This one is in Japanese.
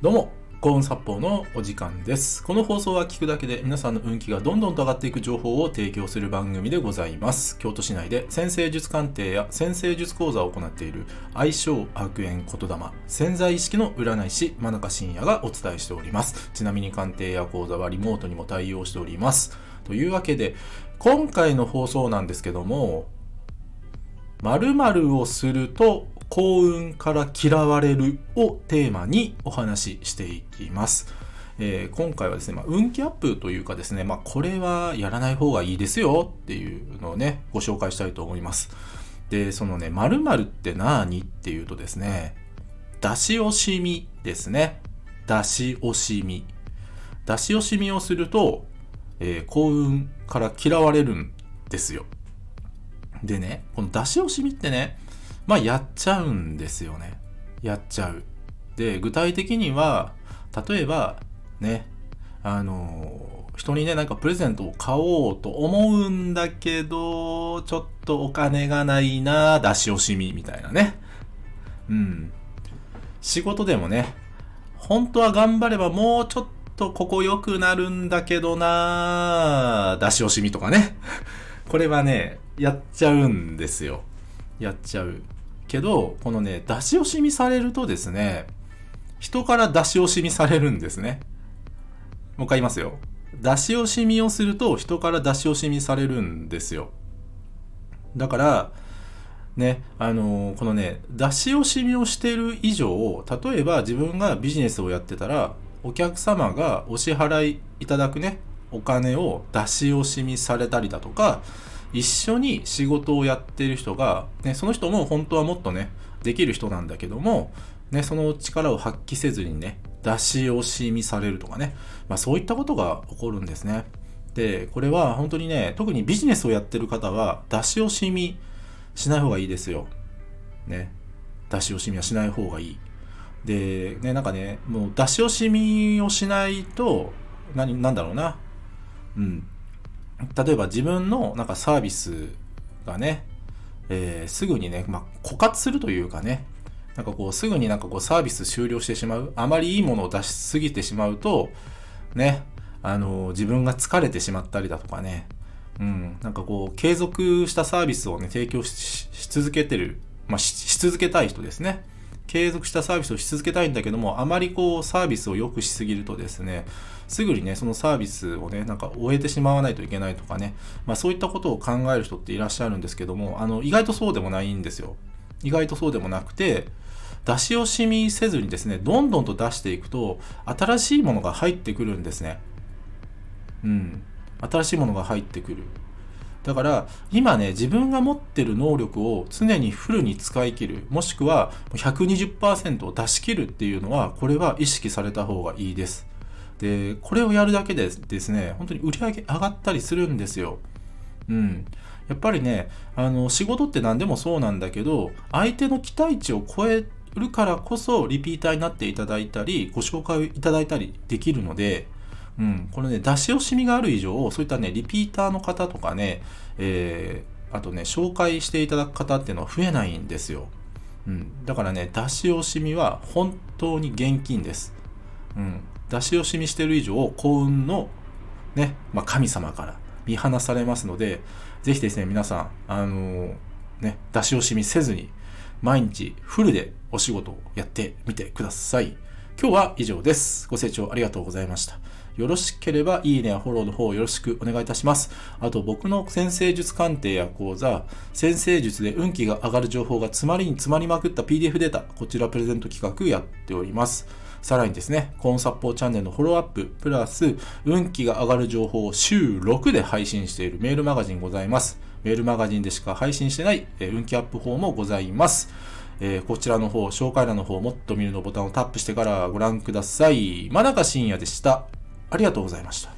どうも、幸運殺法のお時間です。この放送は聞くだけで皆さんの運気がどんどんと上がっていく情報を提供する番組でございます。京都市内で先生術鑑定や先生術講座を行っている相性悪縁言霊潜在意識の占い師真中信也がお伝えしております。ちなみに鑑定や講座はリモートにも対応しております。というわけで、今回の放送なんですけども、〇〇をすると幸運から嫌われるをテーマにお話ししていきます。えー今回はですね、まあ、運気アップというかですね、まあ、これはやらない方がいいですよっていうのをね、ご紹介したいと思います。で、そのね、〇〇って何っていうとですね、出し惜しみですね。出し惜しみ。出し惜しみをすると、えー幸運から嫌われるんですよ。でね、この出し惜しみってね、まあやっちゃうんですよね。やっちゃう。で、具体的には、例えば、ね、あのー人にね、なんかプレゼントを買おうと思うんだけど、ちょっとお金がないな、出し惜しみみたいなね。うん。仕事でもね、本当は頑張ればもうちょっとここ良くなるんだけどな、出し惜しみとかね。これはね、やっちゃうんですよ。やっちゃう。けど、このね、出し惜しみされるとですね、人から出し惜しみされるんですね。もう一回言いますよ。出し惜しみをすると人から出し惜しみされるんですよ。だから、ね、あのーこのね、出し惜しみをしている以上、例えば自分がビジネスをやってたら、お客様がお支払いいただくね、お金を出し惜しみされたりだとか、一緒に仕事をやってる人が、ね、その人も本当はもっとね、できる人なんだけども、ね、その力を発揮せずにね、出し惜しみされるとかね、まあそういったことが起こるんですね。で、これは本当にね、特にビジネスをやってる方は、出し惜しみしない方がいいですよ。ね。出し惜しみはしない方がいい。で、ね、なんかね、もう出し惜しみをしないと、何、なんだろうな。うん。例えば自分のなんかサービスがね、えーすぐにね、まあ、枯渇するというかね、なんかこう、すぐになんかこう、サービス終了してしまう。あまりいいものを出しすぎてしまうと、ね、あの、自分が疲れてしまったりだとかね、うん、なんかこう、継続したサービスをね、提供し続けてる、まあし、し続けたい人ですね。継続したサービスをし続けたいんだけども、あまりこう、サービスを良くしすぎるとですね、すぐにね、そのサービスをね、なんか終えてしまわないといけないとかね、まあそういったことを考える人っていらっしゃるんですけども、あの、意外とそうでもないんですよ。意外とそうでもなくて、出し惜しみせずにですね、どんどんと出していくと、新しいものが入ってくるんですね。うん。新しいものが入ってくる。だから、今ね、自分が持ってる能力を常にフルに使い切る、もしくは120%を出し切るっていうのは、これは意識された方がいいです。で、これをやるだけでですね、本当に売上上がったりするんですよ。うん。やっぱりね、あの、仕事って何でもそうなんだけど、相手の期待値を超えるからこそ、リピーターになっていただいたり、ご紹介をいただいたりできるので、うん、これね、出し惜しみがある以上、そういったね、リピーターの方とかね、えー、あとね、紹介していただく方っていうのは増えないんですよ。うん、だからね、出し惜しみは本当に厳禁です。うん、出し惜しみしてる以上、幸運のね、まあ、神様から見放されますので、ぜひですね、皆さん、あのーね、出し惜しみせずに、毎日フルでお仕事をやってみてください。今日は以上です。ご清聴ありがとうございました。よろしければ、いいねやフォローの方よろしくお願いいたします。あと、僕の先生術鑑定や講座、先生術で運気が上がる情報が詰まりに詰まりまくった PDF データ、こちらプレゼント企画やっております。さらにですね、コーンサッポーチャンネルのフォローアップ、プラス、運気が上がる情報を週6で配信しているメールマガジンございます。メールマガジンでしか配信してない、え運気アップ法もございます。えーこちらの方、紹介欄の方、もっと見るのボタンをタップしてからご覧ください。真中信也でした。ありがとうございました。